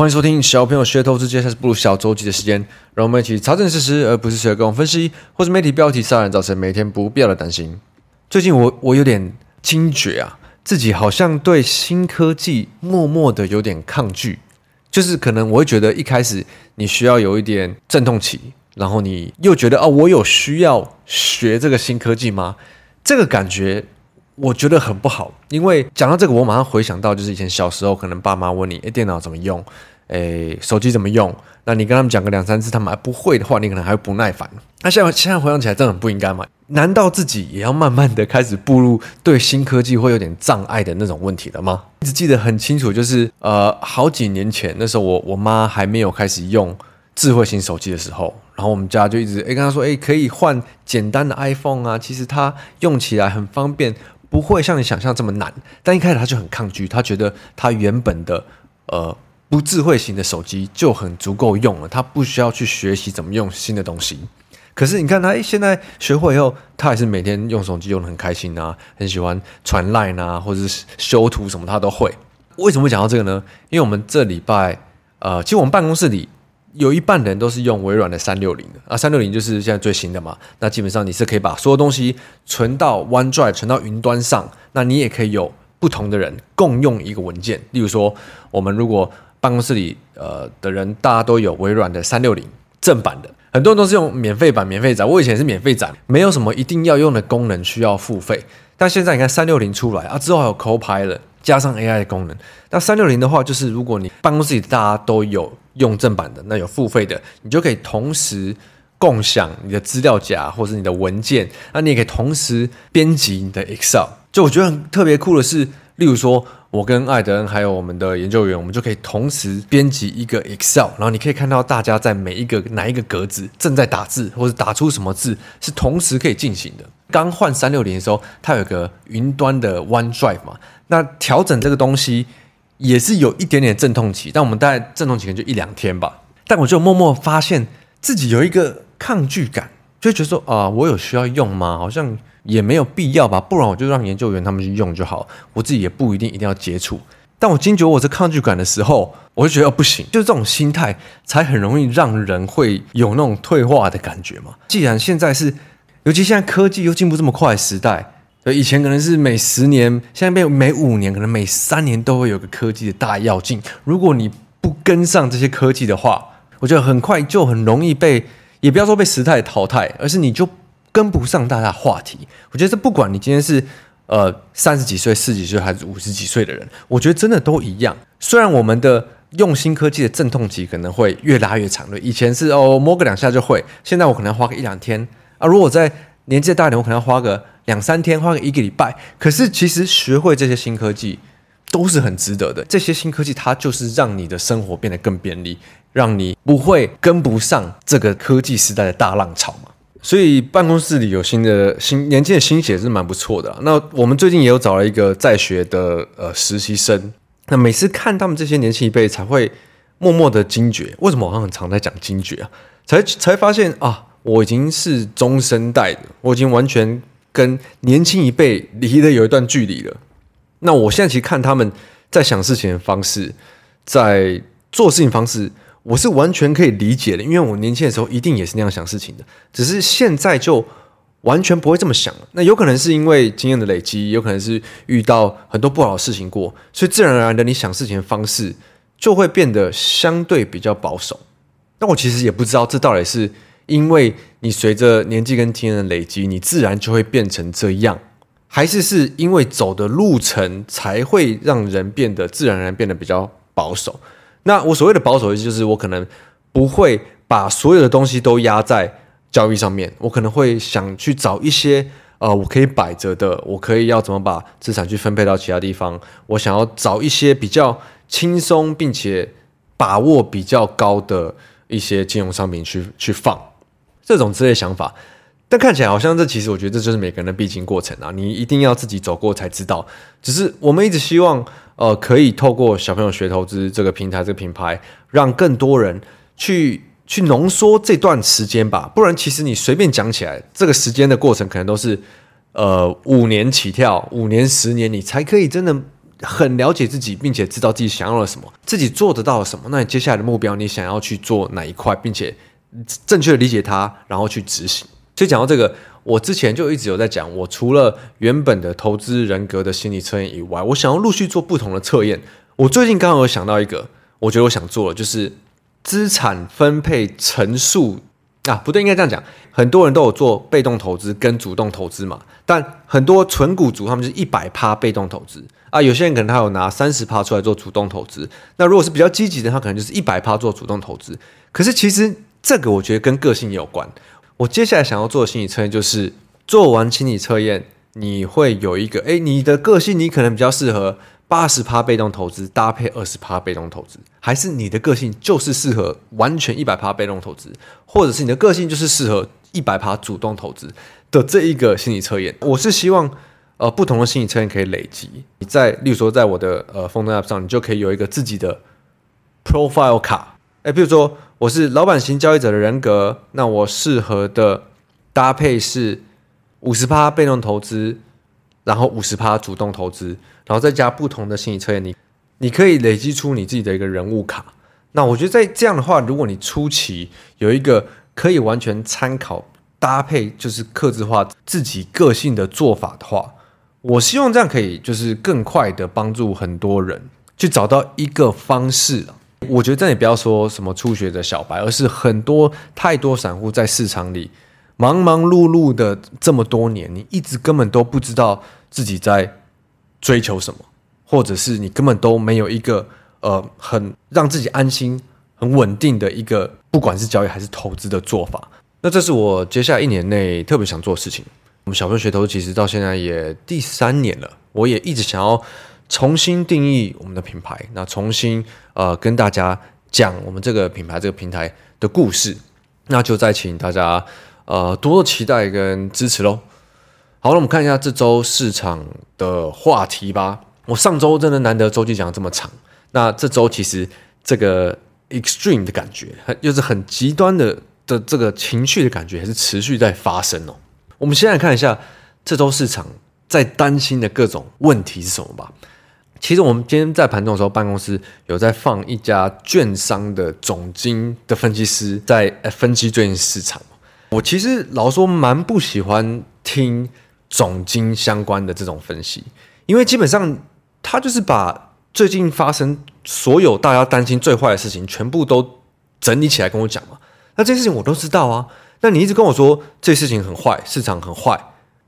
欢迎收听小朋友学投资，接下来是步入小周记的时间，让我们一起查证事实，而不是随便分析，或是媒体标题杀人，造成每天不必要的担心。最近我我有点惊觉啊，自己好像对新科技默默的有点抗拒，就是可能我会觉得一开始你需要有一点阵痛期，然后你又觉得哦，我有需要学这个新科技吗？这个感觉。我觉得很不好，因为讲到这个，我马上回想到就是以前小时候，可能爸妈问你，诶，电脑怎么用？诶，手机怎么用？那你跟他们讲个两三次，他们还不会的话，你可能还会不耐烦。那现在现在回想起来，真的很不应该嘛？难道自己也要慢慢的开始步入对新科技会有点障碍的那种问题了吗？一直记得很清楚，就是呃，好几年前那时候我，我我妈还没有开始用智慧型手机的时候，然后我们家就一直诶跟她说，诶，可以换简单的 iPhone 啊，其实它用起来很方便。不会像你想象这么难，但一开始他就很抗拒，他觉得他原本的呃不智慧型的手机就很足够用了，他不需要去学习怎么用新的东西。可是你看他，诶，现在学会以后，他还是每天用手机用得很开心啊，很喜欢传 line 啊，或者是修图什么他都会。为什么会讲到这个呢？因为我们这礼拜呃，其实我们办公室里。有一半人都是用微软的三六零的啊，三六零就是现在最新的嘛。那基本上你是可以把所有东西存到 OneDrive，存到云端上。那你也可以有不同的人共用一个文件。例如说，我们如果办公室里呃的人大家都有微软的三六零正版的，很多人都是用免费版、免费载。我以前是免费载，没有什么一定要用的功能需要付费。但现在你看三六零出来啊，之后还有 Copilot 加上 AI 的功能。那三六零的话，就是如果你办公室里大家都有。用正版的，那有付费的，你就可以同时共享你的资料夹或者你的文件，那你也可以同时编辑你的 Excel。就我觉得很特别酷的是，例如说，我跟艾德恩还有我们的研究员，我们就可以同时编辑一个 Excel，然后你可以看到大家在每一个哪一个格子正在打字，或者打出什么字，是同时可以进行的。刚换三六零的时候，它有个云端的 OneDrive 嘛，那调整这个东西。也是有一点点阵痛期，但我们大概阵痛期可能就一两天吧。但我就默默发现自己有一个抗拒感，就觉得说啊、我有需要用吗？好像也没有必要吧，不然我就让研究员他们去用就好，我自己也不一定一定要接触。但我惊觉我这抗拒感的时候，我就觉得不行，就是这种心态才很容易让人会有那种退化的感觉嘛。既然现在是，尤其现在科技又进步这么快的时代。对，以前可能是每十年，现在变每五年，可能每三年都会有个科技的大跃进。如果你不跟上这些科技的话，我觉得很快就很容易被，也不要说被时代淘汰，而是你就跟不上大家话题。我觉得这不管你今天是呃三十几岁、四十几岁还是五十几岁的人，我觉得真的都一样。虽然我们的用新科技的阵痛期可能会越拉越长，对，以前是哦摸个两下就会，现在我可能要花个一两天啊。如果在年纪大一点，我可能要花个。两三天，花个一个礼拜，可是其实学会这些新科技都是很值得的。这些新科技它就是让你的生活变得更便利，让你不会跟不上这个科技时代的大浪潮嘛。所以办公室里有新的新年轻的新血是蛮不错的。那我们最近也有找了一个在学的呃实习生。那每次看他们这些年轻一辈，才会默默的惊觉，为什么我好像很常在讲惊觉啊？才才发现啊，我已经是中生代的，我已经完全。跟年轻一辈离得有一段距离了。那我现在其实看他们在想事情的方式，在做事情方式，我是完全可以理解的。因为我年轻的时候一定也是那样想事情的，只是现在就完全不会这么想了。那有可能是因为经验的累积，有可能是遇到很多不好的事情过，所以自然而然的你想事情的方式就会变得相对比较保守。但我其实也不知道这到底是。因为你随着年纪跟经验的累积，你自然就会变成这样，还是是因为走的路程才会让人变得自然而然变得比较保守？那我所谓的保守就是，我可能不会把所有的东西都压在交易上面，我可能会想去找一些呃，我可以摆着的，我可以要怎么把资产去分配到其他地方，我想要找一些比较轻松并且把握比较高的一些金融商品去 去放。这种之类想法，但看起来好像这其实我觉得这就是每个人的必经过程啊！你一定要自己走过才知道。只是我们一直希望，呃，可以透过小朋友学投资这个平台、这个品牌，让更多人去去浓缩这段时间吧。不然，其实你随便讲起来，这个时间的过程可能都是呃五年起跳，五年、十年，你才可以真的很了解自己，并且知道自己想要了什么，自己做得到什么，那你接下来的目标，你想要去做哪一块，并且正确的理解它，然后去执行。所以讲到这个，我之前就一直有在讲，我除了原本的投资人格的心理测验以外，我想要陆续做不同的测验。我最近刚好有想到一个，我觉得我想做的就是资产分配乘数。啊，不对，应该这样讲。很多人都有做被动投资跟主动投资嘛，但很多存股族他们是一百趴被动投资啊，有些人可能他有拿三十趴出来做主动投资。那如果是比较积极的，他可能就是一百趴做主动投资。可是其实这个我觉得跟个性有关。我接下来想要做的心理测验就是做完心理测验，你会有一个，诶，你的个性你可能比较适合。八十趴被动投资搭配二十趴被动投资，还是你的个性就是适合完全一百趴被动投资，或者是你的个性就是适合一百趴主动投资的这一个心理测验？我是希望呃不同的心理测验可以累积，你在例如说在我的呃 phone app 上，你就可以有一个自己的 profile 卡，诶，比如说我是老板型交易者的人格，那我适合的搭配是五十趴被动投资。然后五十趴主动投资，然后再加不同的心理测验，你你可以累积出你自己的一个人物卡。那我觉得在这样的话，如果你初期有一个可以完全参考搭配，就是克制化自己个性的做法的话，我希望这样可以就是更快的帮助很多人去找到一个方式。我觉得这也不要说什么初学者小白，而是很多太多散户在市场里。忙忙碌碌的这么多年，你一直根本都不知道自己在追求什么，或者是你根本都没有一个呃很让自己安心、很稳定的一个，不管是交易还是投资的做法。那这是我接下来一年内特别想做的事情。我们小分学投其实到现在也第三年了，我也一直想要重新定义我们的品牌，那重新呃跟大家讲我们这个品牌这个平台的故事。那就再请大家。呃，多多期待跟支持喽。好，那我们看一下这周市场的话题吧。我上周真的难得周记讲这么长，那这周其实这个 extreme 的感觉，又是很极端的的这个情绪的感觉，还是持续在发生哦。我们先来看一下这周市场在担心的各种问题是什么吧。其实我们今天在盘中的时候，办公室有在放一家券商的总经的分析师在分析最近市场。我其实老说蛮不喜欢听总经相关的这种分析，因为基本上他就是把最近发生所有大家担心最坏的事情全部都整理起来跟我讲嘛。那这些事情我都知道啊。那你一直跟我说这事情很坏，市场很坏，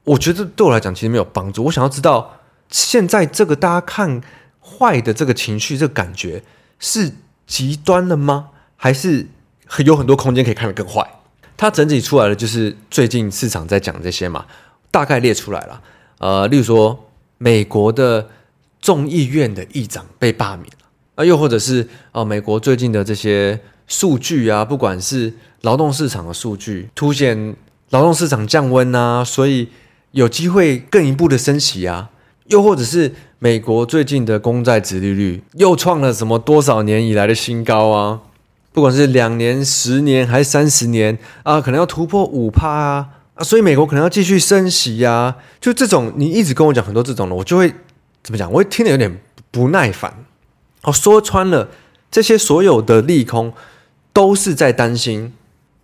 我觉得对我来讲其实没有帮助。我想要知道现在这个大家看坏的这个情绪、这个感觉是极端了吗？还是有很多空间可以看得更坏？它整体出来的就是最近市场在讲这些嘛，大概列出来了。呃，例如说美国的众议院的议长被罢免了，啊，又或者是哦，美国最近的这些数据啊，不管是劳动市场的数据，凸显劳动市场降温啊，所以有机会更一步的升息啊，又或者是美国最近的公债殖利率又创了什么多少年以来的新高啊。不管是两年、十年还是三十年啊，可能要突破五趴啊，所以美国可能要继续升息呀、啊。就这种，你一直跟我讲很多这种的，我就会怎么讲？我会听得有点不耐烦。哦，说穿了，这些所有的利空都是在担心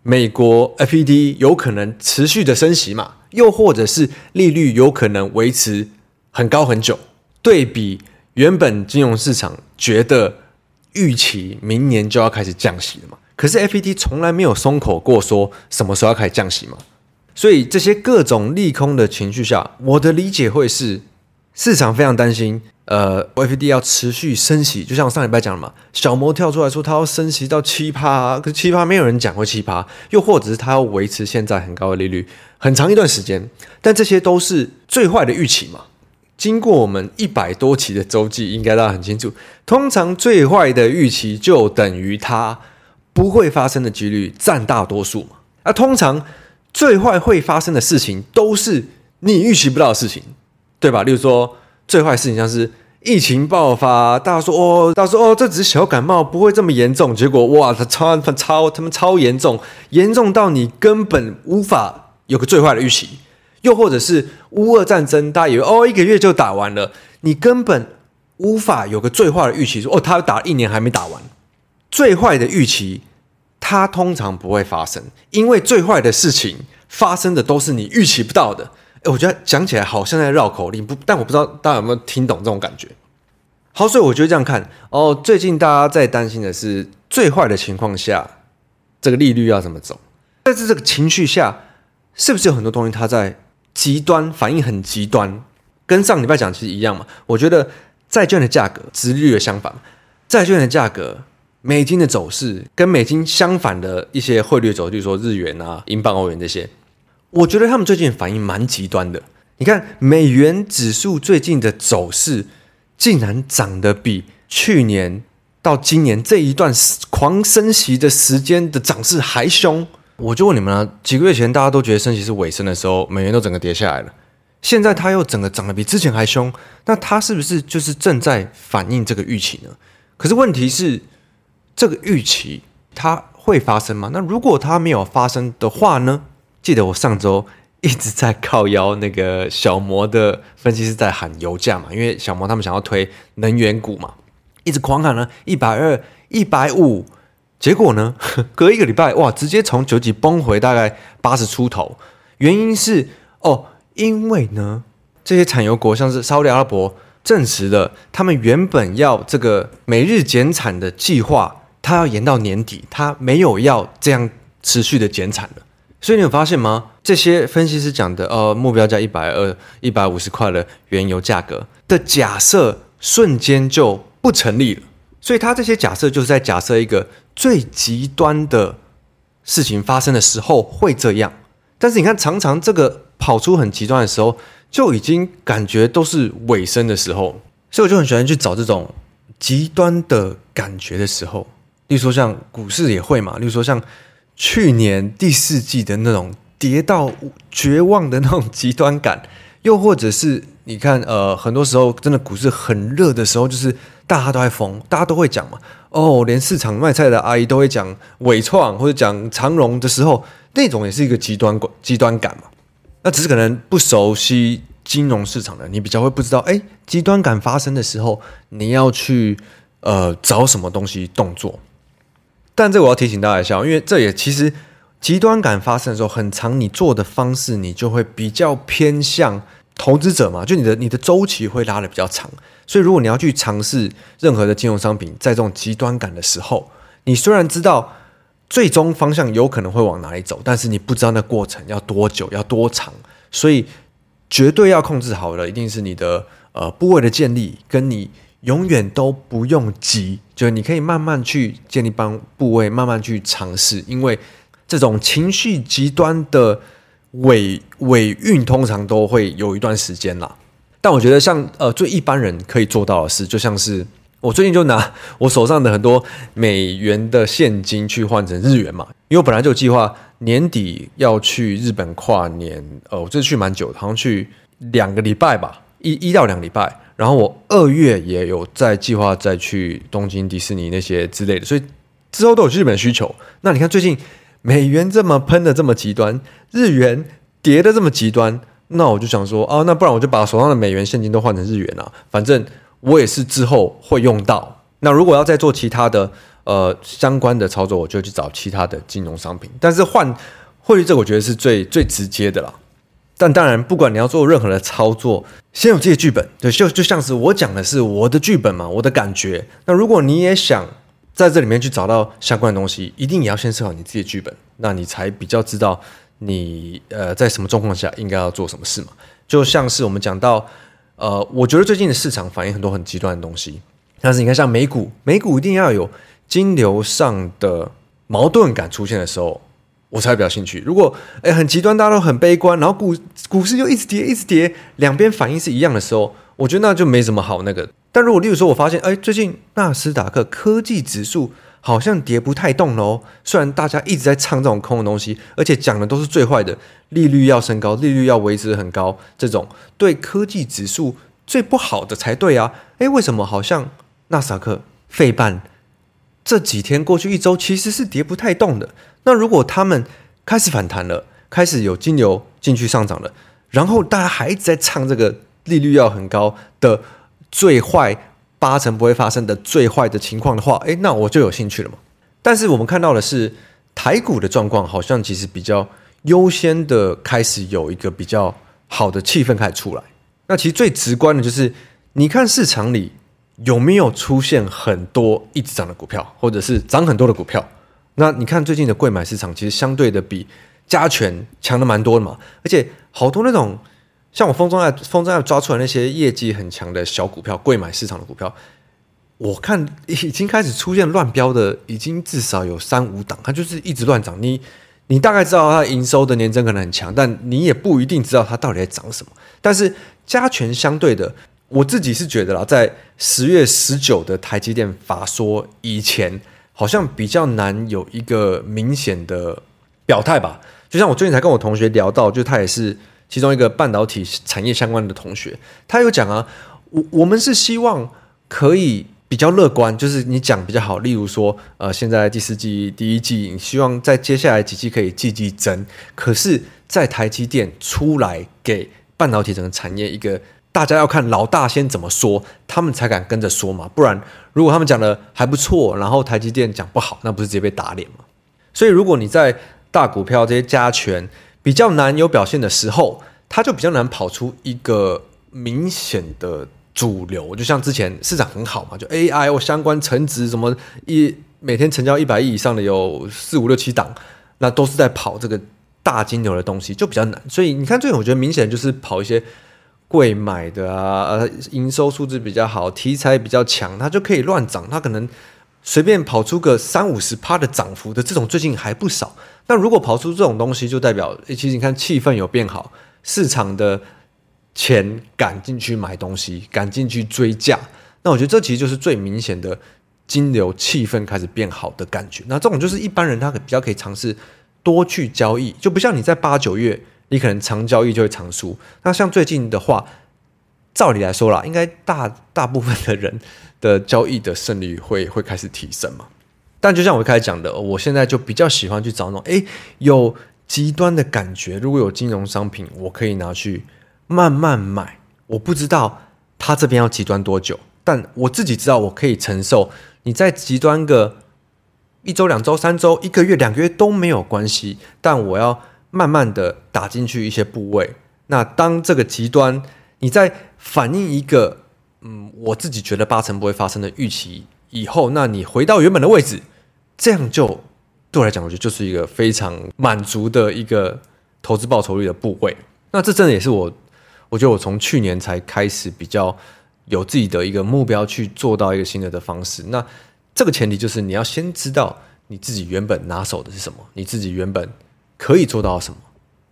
美国 FED 有可能持续的升息嘛，又或者是利率有可能维持很高很久。对比原本金融市场觉得。预期明年就要开始降息了嘛？可是 FED 从来没有松口过，说什么时候要开始降息嘛？所以这些各种利空的情绪下，我的理解会是市场非常担心，呃，FED 要持续升息，就像我上礼拜讲了嘛，小摩跳出来说他要升息到七趴，可是七趴没有人讲过七趴，又或者是他要维持现在很高的利率很长一段时间，但这些都是最坏的预期嘛。经过我们一百多期的周记，应该大家很清楚。通常最坏的预期就等于它不会发生的几率占大多数嘛。那通常最坏会发生的事情都是你预期不到的事情，对吧？例如说最坏的事情像是疫情爆发，大家说哦，大家说哦，这只是小感冒，不会这么严重。结果哇，它超超他们超严重，严重到你根本无法有个最坏的预期。又或者是乌俄战争，大家以为哦，一个月就打完了，你根本无法有个最坏的预期说，哦，他打一年还没打完，最坏的预期，它通常不会发生，因为最坏的事情发生的都是你预期不到的。哎，我觉得讲起来好像在绕口令，不，但我不知道大家有没有听懂这种感觉。好，所以我觉得这样看哦，最近大家在担心的是最坏的情况下，这个利率要怎么走？但是这个情绪下，是不是有很多东西它在极端反应很极端？跟上礼拜讲其实一样嘛。我觉得债券的价格，殖利率的相反，债券的价格，美金的走势跟美金相反的一些汇率走势，比如说日元啊、英镑、欧元这些，我觉得他们最近反应蛮极端的。你看美元指数最近的走势。竟然涨得比去年到今年这一段狂升息的时间的涨势还凶，我就问你们了：几个月前大家都觉得升息是尾声的时候，美元都整个跌下来了，现在它又整个涨得比之前还凶，那它是不是就是正在反映这个预期呢？可是问题是，这个预期它会发生吗？那如果它没有发生的话呢？记得我上周。一直在靠腰，那个小摩的分析师在喊油价嘛，因为小摩他们想要推能源股嘛，一直狂喊了一百二、一百五，结果呢，隔一个礼拜哇，直接从九几崩回大概八十出头。原因是哦，因为呢，这些产油国像是沙乌地阿拉伯证实了，他们原本要这个每日减产的计划，它要延到年底，它没有要这样持续的减产了。所以你有发现吗？这些分析师讲的，呃，目标价一百二、一百五十块的原油价格的假设，瞬间就不成立了。所以他这些假设就是在假设一个最极端的事情发生的时候会这样。但是你看，常常这个跑出很极端的时候，就已经感觉都是尾声的时候。所以我就很喜欢去找这种极端的感觉的时候，例如说像股市也会嘛，例如说像。去年第四季的那种跌到绝望的那种极端感，又或者是你看，呃，很多时候真的股市很热的时候，就是大家都在疯，大家都会讲嘛，哦，连市场卖菜的阿姨都会讲纬创或者讲长荣的时候，那种也是一个极端极端感嘛。那只是可能不熟悉金融市场的你比较会不知道，哎，极端感发生的时候，你要去呃找什么东西动作。但这我要提醒大家一下，因为这也其实极端感发生的时候，很常你做的方式，你就会比较偏向投资者嘛，就你的你的周期会拉得比较长。所以如果你要去尝试任何的金融商品，在这种极端感的时候，你虽然知道最终方向有可能会往哪里走，但是你不知道那过程要多久，要多长，所以绝对要控制好的，一定是你的呃部位的建立跟你。永远都不用急，就是你可以慢慢去建立帮部位，慢慢去尝试。因为这种情绪极端的尾尾韵，通常都会有一段时间啦。但我觉得像，呃，最一般人可以做到的事，就像是我最近就拿 我手上的很多美元的现金去换成日元嘛，因为我本来就计划年底要去日本跨年，呃，我这次去蛮久，好像去两个礼拜吧，一一到两个礼拜。然后我二月也有在计划再去东京迪士尼那些之类的，所以之后都有日本需求。那你看最近美元这么喷的这么极端，日元跌的这么极端，那我就想说，哦，那不然我就把手上的美元现金都换成日元啊，反正我也是之后会用到。那如果要再做其他的呃相关的操作，我就去找其他的金融商品。但是换汇率这我觉得是最最直接的啦。但当然，不管你要做任何的操作，先有这些剧本，对，就就像是我讲的是我的剧本嘛，我的感觉。那如果你也想在这里面去找到相关的东西，一定也要先设好你自己的剧本，那你才比较知道你呃在什么状况下应该要做什么事嘛。就像是我们讲到，呃，我觉得最近的市场反映很多很极端的东西，但是你看像美股，美股一定要有金流上的矛盾感出现的时候。我才比较兴趣。如果诶很极端，大家都很悲观，然后股股市又一直跌，一直跌，两边反应是一样的时候，我觉得那就没什么好那个。但如果例如说，我发现诶最近纳斯达克科技指数好像跌不太动了哦。虽然大家一直在唱这种空的东西，而且讲的都是最坏的，利率要升高，利率要维持很高，这种对科技指数最不好的才对啊。诶为什么好像纳斯达克费半这几天过去一周其实是跌不太动的？那如果他们开始反弹了，开始有金流进去上涨了，然后大家还一直在唱这个利率要很高的最坏八成不会发生的最坏的情况的话，诶，那我就有兴趣了嘛。但是我们看到的是台股的状况，好像其实比较优先的开始有一个比较好的气氛开始出来。那其实最直观的就是，你看市场里有没有出现很多一直涨的股票，或者是涨很多的股票？那你看最近的贵买市场，其实相对的比加权强的蛮多的嘛。而且好多那种像我风中爱风中爱抓出来那些业绩很强的小股票，贵买市场的股票，我看已经开始出现乱标的，已经至少有三五档，它就是一直乱涨。你你大概知道它营收的年增可能很强，但你也不一定知道它到底在涨什么。但是加权相对的，我自己是觉得啦，在十月十九的台积电法说以前，好像比较难有一个明显的表态吧。就像我最近才跟我同学聊到，就他也是其中一个半导体产业相关的同学，他有讲啊，我我们是希望可以比较乐观，就是你讲比较好，例如说，呃，现在第四季、第一季，你希望在接下来几季可以季季增，可是，在台积电出来给。半导体整个产业，一个大家要看老大先怎么说，他们才敢跟着说嘛。不然，如果他们讲的还不错，然后台积电讲不好，那不是直接被打脸吗？所以，如果你在大股票这些加权比较难有表现的时候，它就比较难跑出一个明显的主流。就像之前市场很好嘛，就 AI 或相关成值什么一每天成交一百亿以上的有四五六七档，那都是在跑这个。大金牛的东西就比较难，所以你看，最近我觉得明显就是跑一些贵买的啊，呃，营收数字比较好，题材比较强，它就可以乱涨，它可能随便跑出个三五十趴的涨幅的这种，最近还不少。那如果跑出这种东西，就代表，其实你看气氛有变好，市场的钱赶进去买东西，赶进去追价，那我觉得这其实就是最明显的金流气氛开始变好的感觉。那这种就是一般人他比较可以尝试。多去交易，就不像你在八九月，你可能长交易就会长输。那像最近的话，照理来说啦，应该大大部分的人的交易的胜率会 会开始提升嘛。但就像我开始讲的，我现在就比较喜欢去找那种，诶，有极端的感觉。如果有金融商品，我可以拿去慢慢买。我不知道他这边要极端多久，但我自己知道我可以承受。你在极端个。一周、两周、三周、一个月、两个月都没有关系，但我要慢慢的打进去一些部位。那当这个极端，你在反映一个，嗯，我自己觉得八成不会发生的预期以后，那你回到原本的位置，这样就对我来讲，我觉得就是一个非常满足的一个投资报酬率的部位。那这真的也是我，我觉得我从去年才开始比较有自己的一个目标去做到一个新的的方式。那这个前提就是你要先知道你自己原本拿手的是什么，你自己原本可以做到什么，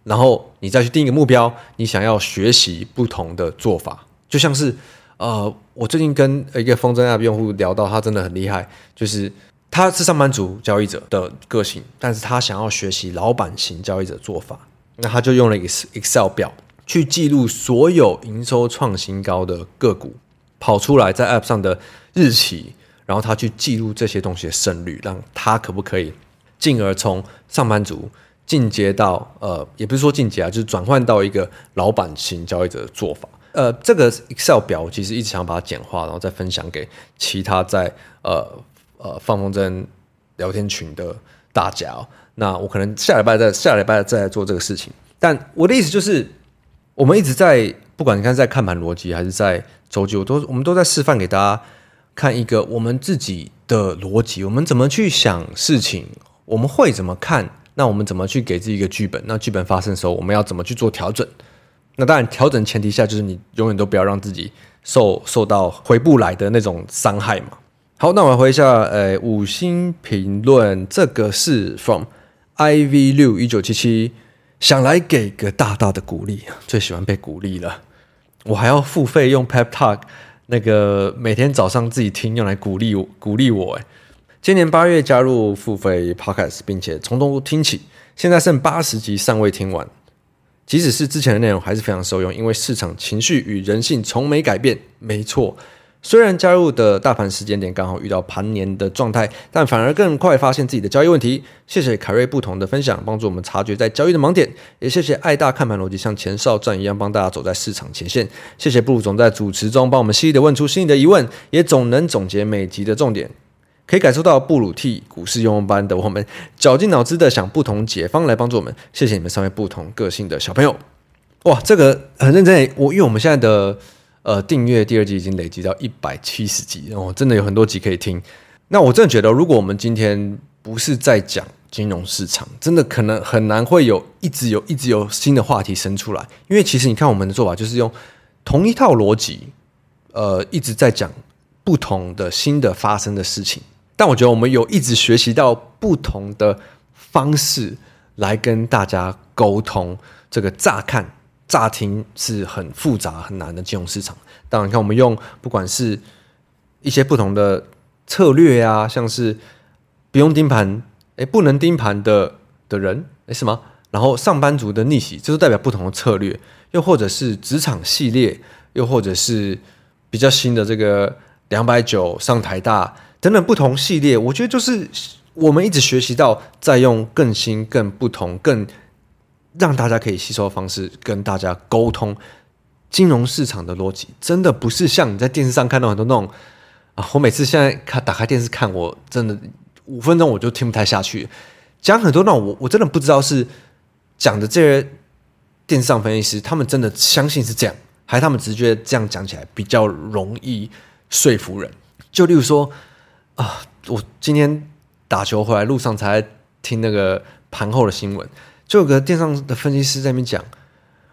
然后你再去定一个目标，你想要学习不同的做法。就像是呃，我最近跟一个风筝 App 用户聊到，他真的很厉害，就是他是上班族交易者的个性，但是他想要学习老板型交易者做法，那他就用了一个 Excel 表去记录所有营收创新高的个股跑出来在 App 上的日期。然后他去记录这些东西的胜率，让他可不可以进而从上班族进阶到呃，也不是说进阶啊，就是转换到一个老板型交易者的做法。呃，这个 Excel 表我其实一直想把它简化，然后再分享给其他在呃呃放风筝聊天群的大家哦。那我可能下礼拜再下礼拜再来做这个事情。但我的意思就是，我们一直在不管你看在看盘逻辑还是在周期，我都我们都在示范给大家。看一个我们自己的逻辑，我们怎么去想事情，我们会怎么看？那我们怎么去给自己一个剧本？那剧本发生的时候，我们要怎么去做调整？那当然，调整前提下就是你永远都不要让自己受受到回不来的那种伤害嘛。好，那我来回一下，呃，五星评论，这个是 from iv 六一九七七，想来给个大大的鼓励，最喜欢被鼓励了，我还要付费用 Pep Talk。那个每天早上自己听，用来鼓励我，鼓励我。哎，今年八月加入付费 Podcast，并且从头听起，现在剩八十集尚未听完。即使是之前的内容，还是非常受用，因为市场情绪与人性从没改变。没错，虽然加入的大盘时间点刚好遇到盘年的状态，但反而更快发现自己的交易问题。谢谢凯瑞不同的分享，帮助我们察觉在交易的盲点。也谢谢爱大看盘逻辑像前哨站一样帮大家走在市场前线。谢谢布鲁总在主持中帮我们犀利的问出心里的疑问，也总能总结每集的重点。可以感受到布鲁替股市用班的我们绞尽脑汁的想不同解方来帮助我们。谢谢你们三位不同个性的小朋友。哇，这个很认真。我因为我们现在的。呃，订阅第二季已经累积到一百七十集，哦，真的有很多集可以听。那我真的觉得，如果我们今天不是在讲金融市场，真的可能很难会有一直有一直有新的话题生出来。因为其实你看我们的做法，就是用同一套逻辑，呃，一直在讲不同的新的发生的事情。但我觉得我们有一直学习到不同的方式来跟大家沟通，这个乍看。乍听是很复杂很难的金融市场，当然，你看我们用不管是一些不同的策略啊，像是不用盯盘，哎，不能盯盘的的人，哎，什么？然后上班族的逆袭，这是代表不同的策略，又或者是职场系列，又或者是比较新的这个两百九上台大等等不同系列，我觉得就是我们一直学习到，在用更新、更不同、更。让大家可以吸收的方式跟大家沟通金融市场的逻辑，真的不是像你在电视上看到很多那种啊！我每次现在看打开电视看，我真的五分钟我就听不太下去，讲很多那种我我真的不知道是讲的这些电视上分析师他们真的相信是这样，还是他们只是觉这样讲起来比较容易说服人。就例如说啊，我今天打球回来路上才听那个盘后的新闻。就有个电商的分析师在那边讲，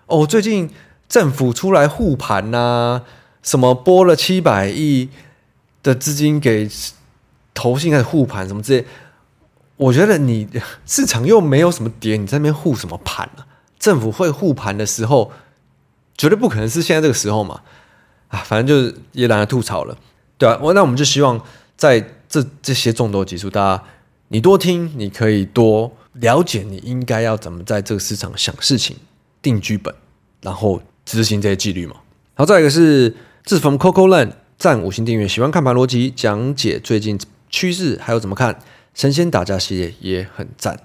哦，最近政府出来护盘呐，什么拨了七百亿的资金给投信开始护盘什么之类。我觉得你市场又没有什么跌，你在那边护什么盘啊？政府会护盘的时候，绝对不可能是现在这个时候嘛！啊，反正就是也懒得吐槽了，对啊，我那我们就希望在这这些众多集数，大家你多听，你可以多。了解你应该要怎么在这个市场想事情、定剧本，然后执行这些纪律嘛。好，再一个是志峰 Coco Land 赞五星订阅，喜欢看盘逻辑讲解最近趋势，还有怎么看神仙打架系列也很赞。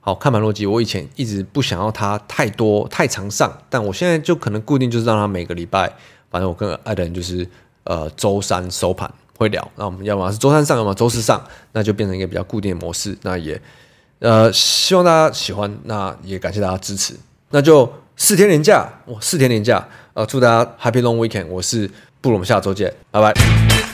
好，看盘逻辑我以前一直不想要它太多太常上，但我现在就可能固定就是让它每个礼拜，反正我跟爱的人就是呃周三收盘会聊，那我们要么是周三上，要么周四上，那就变成一个比较固定的模式，那也。呃，希望大家喜欢，那也感谢大家支持。那就四天连假，哇，四天连假，呃，祝大家 Happy Long Weekend。我是布鲁，下周见，拜拜。